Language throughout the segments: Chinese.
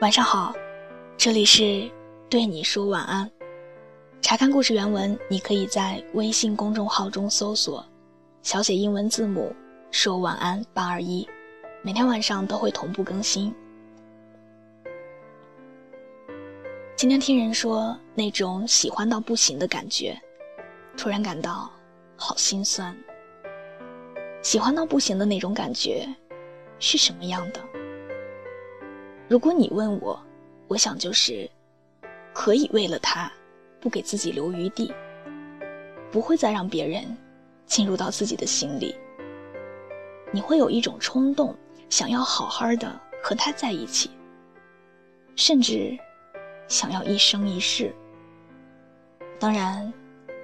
晚上好，这里是对你说晚安。查看故事原文，你可以在微信公众号中搜索小写英文字母“说晚安八二一”，每天晚上都会同步更新。今天听人说那种喜欢到不行的感觉，突然感到好心酸。喜欢到不行的那种感觉是什么样的？如果你问我，我想就是可以为了他，不给自己留余地，不会再让别人进入到自己的心里。你会有一种冲动，想要好好的和他在一起，甚至想要一生一世。当然，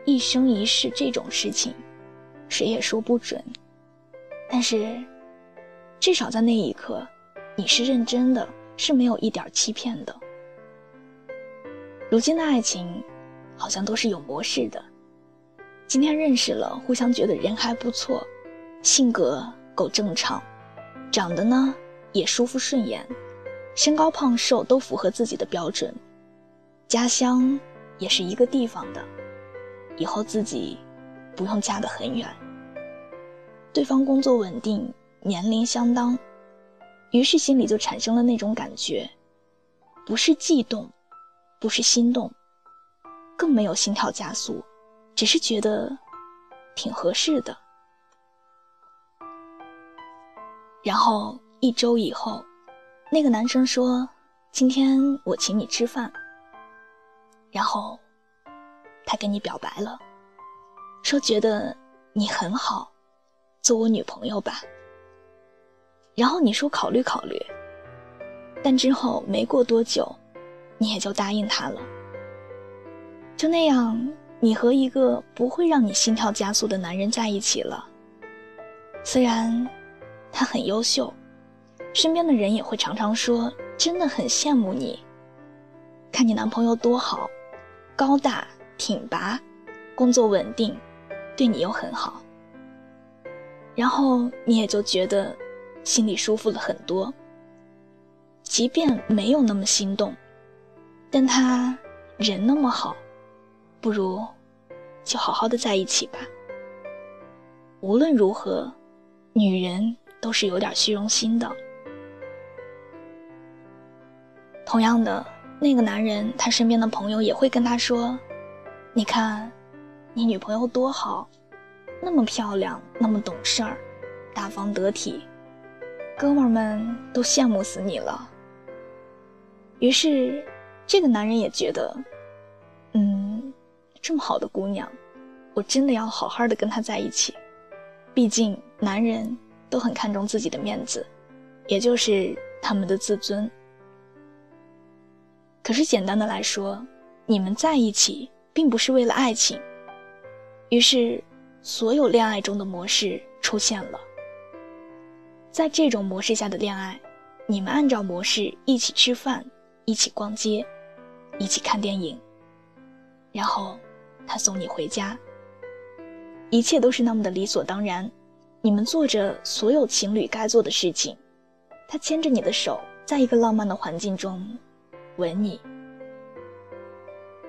一生一世这种事情，谁也说不准。但是，至少在那一刻，你是认真的。是没有一点欺骗的。如今的爱情，好像都是有模式的。今天认识了，互相觉得人还不错，性格够正常，长得呢也舒服顺眼，身高胖瘦都符合自己的标准，家乡也是一个地方的，以后自己不用嫁得很远。对方工作稳定，年龄相当。于是心里就产生了那种感觉，不是悸动，不是心动，更没有心跳加速，只是觉得挺合适的。然后一周以后，那个男生说：“今天我请你吃饭。”然后他跟你表白了，说觉得你很好，做我女朋友吧。然后你说考虑考虑，但之后没过多久，你也就答应他了。就那样，你和一个不会让你心跳加速的男人在一起了。虽然他很优秀，身边的人也会常常说，真的很羡慕你。看你男朋友多好，高大挺拔，工作稳定，对你又很好。然后你也就觉得。心里舒服了很多，即便没有那么心动，但他人那么好，不如就好好的在一起吧。无论如何，女人都是有点虚荣心的。同样的，那个男人他身边的朋友也会跟他说：“你看，你女朋友多好，那么漂亮，那么懂事儿，大方得体。”哥们儿们都羡慕死你了。于是，这个男人也觉得，嗯，这么好的姑娘，我真的要好好的跟她在一起。毕竟，男人都很看重自己的面子，也就是他们的自尊。可是，简单的来说，你们在一起并不是为了爱情。于是，所有恋爱中的模式出现了。在这种模式下的恋爱，你们按照模式一起吃饭，一起逛街，一起看电影，然后他送你回家，一切都是那么的理所当然。你们做着所有情侣该做的事情，他牵着你的手，在一个浪漫的环境中吻你，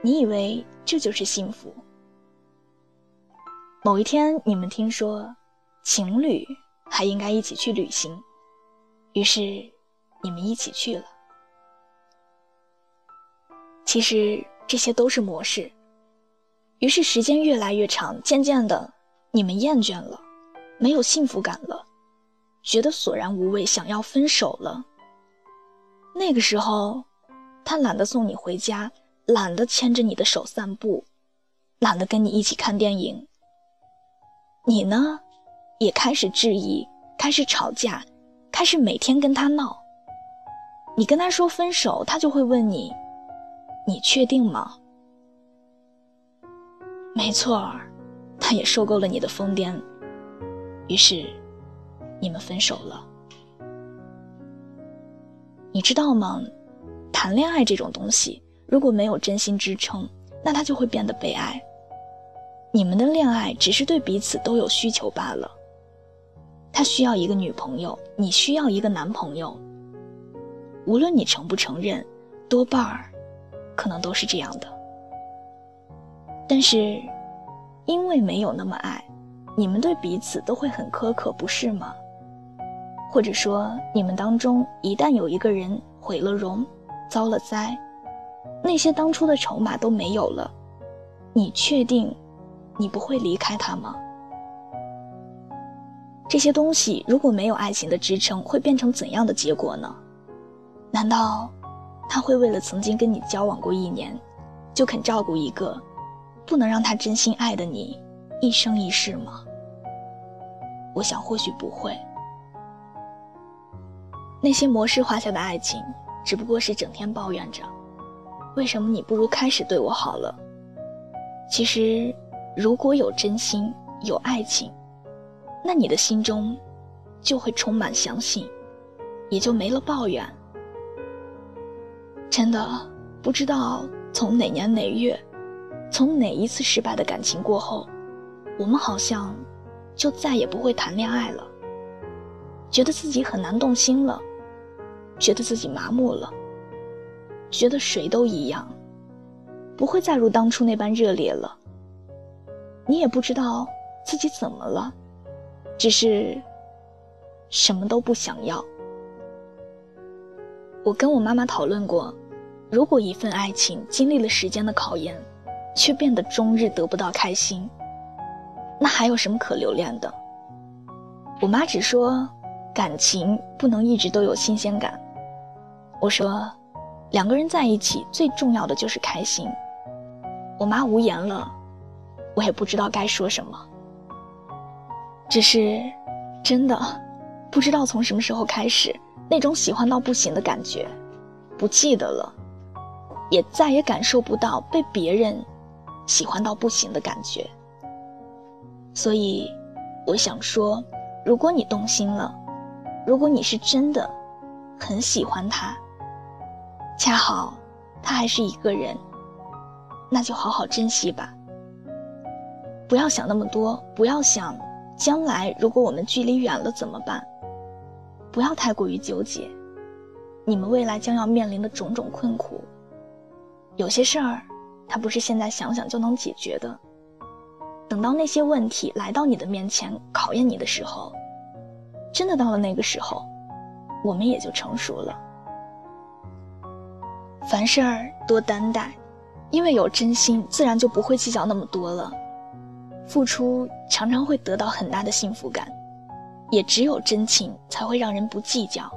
你以为这就是幸福。某一天，你们听说情侣。还应该一起去旅行，于是你们一起去了。其实这些都是模式，于是时间越来越长，渐渐的你们厌倦了，没有幸福感了，觉得索然无味，想要分手了。那个时候，他懒得送你回家，懒得牵着你的手散步，懒得跟你一起看电影。你呢？也开始质疑，开始吵架，开始每天跟他闹。你跟他说分手，他就会问你：“你确定吗？”没错儿，他也受够了你的疯癫，于是你们分手了。你知道吗？谈恋爱这种东西，如果没有真心支撑，那它就会变得悲哀。你们的恋爱只是对彼此都有需求罢了。他需要一个女朋友，你需要一个男朋友。无论你承不承认，多半儿可能都是这样的。但是，因为没有那么爱，你们对彼此都会很苛刻，不是吗？或者说，你们当中一旦有一个人毁了容，遭了灾，那些当初的筹码都没有了，你确定你不会离开他吗？这些东西如果没有爱情的支撑，会变成怎样的结果呢？难道他会为了曾经跟你交往过一年，就肯照顾一个？不能让他真心爱的你一生一世吗？我想或许不会。那些模式化下的爱情，只不过是整天抱怨着，为什么你不如开始对我好了？其实，如果有真心，有爱情，那你的心中就会充满相信，也就没了抱怨。真的不知道从哪年哪月。从哪一次失败的感情过后，我们好像就再也不会谈恋爱了。觉得自己很难动心了，觉得自己麻木了，觉得谁都一样，不会再如当初那般热烈了。你也不知道自己怎么了，只是什么都不想要。我跟我妈妈讨论过，如果一份爱情经历了时间的考验。却变得终日得不到开心，那还有什么可留恋的？我妈只说，感情不能一直都有新鲜感。我说，两个人在一起最重要的就是开心。我妈无言了，我也不知道该说什么。只是，真的，不知道从什么时候开始，那种喜欢到不行的感觉，不记得了，也再也感受不到被别人。喜欢到不行的感觉，所以我想说，如果你动心了，如果你是真的很喜欢他，恰好他还是一个人，那就好好珍惜吧。不要想那么多，不要想将来如果我们距离远了怎么办，不要太过于纠结，你们未来将要面临的种种困苦，有些事儿。它不是现在想想就能解决的。等到那些问题来到你的面前考验你的时候，真的到了那个时候，我们也就成熟了。凡事儿多担待，因为有真心，自然就不会计较那么多了。付出常常会得到很大的幸福感，也只有真情才会让人不计较。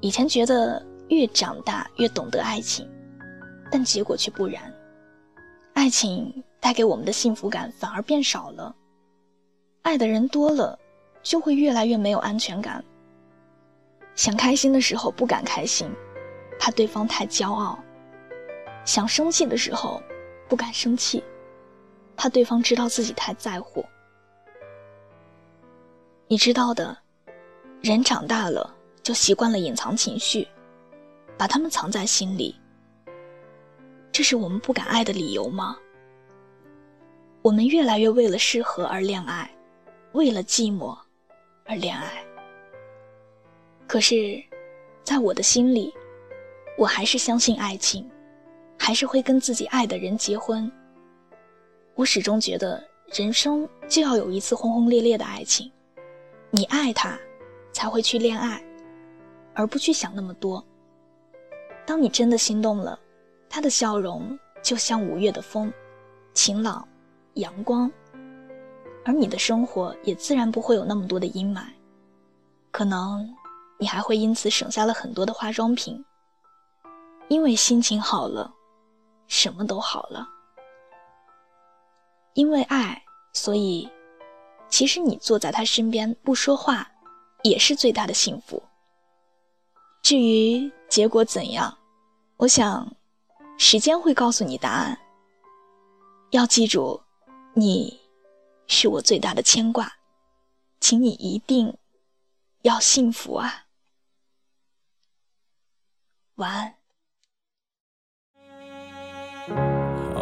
以前觉得越长大越懂得爱情。但结果却不然，爱情带给我们的幸福感反而变少了，爱的人多了，就会越来越没有安全感。想开心的时候不敢开心，怕对方太骄傲；想生气的时候不敢生气，怕对方知道自己太在乎。你知道的，人长大了就习惯了隐藏情绪，把他们藏在心里。这是我们不敢爱的理由吗？我们越来越为了适合而恋爱，为了寂寞而恋爱。可是，在我的心里，我还是相信爱情，还是会跟自己爱的人结婚。我始终觉得，人生就要有一次轰轰烈烈的爱情，你爱他，才会去恋爱，而不去想那么多。当你真的心动了。他的笑容就像五月的风，晴朗、阳光，而你的生活也自然不会有那么多的阴霾。可能你还会因此省下了很多的化妆品，因为心情好了，什么都好了。因为爱，所以其实你坐在他身边不说话，也是最大的幸福。至于结果怎样，我想。时间会告诉你答案。要记住，你是我最大的牵挂，请你一定要幸福啊！晚安。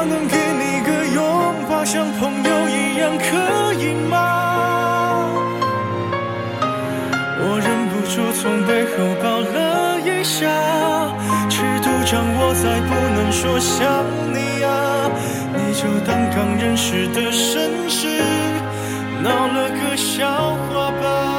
我能给你个拥抱，像朋友一样，可以吗？我忍不住从背后抱了一下，尺度掌握在不能说想你啊，你就当刚认识的绅士，闹了个笑话吧。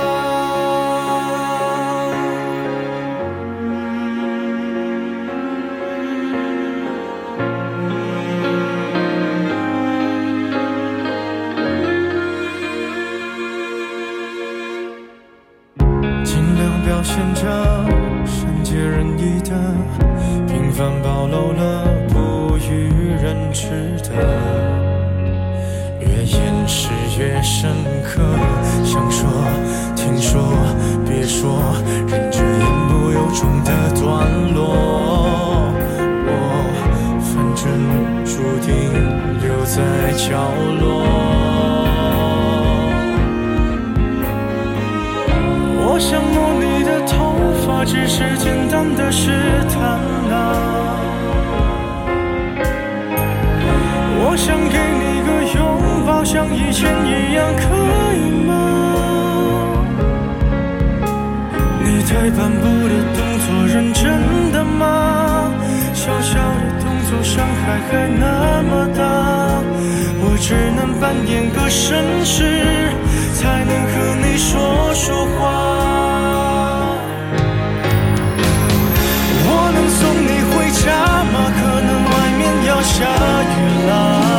么大，我只能扮演个绅士，才能和你说说话。我能送你回家吗？可能外面要下雨了。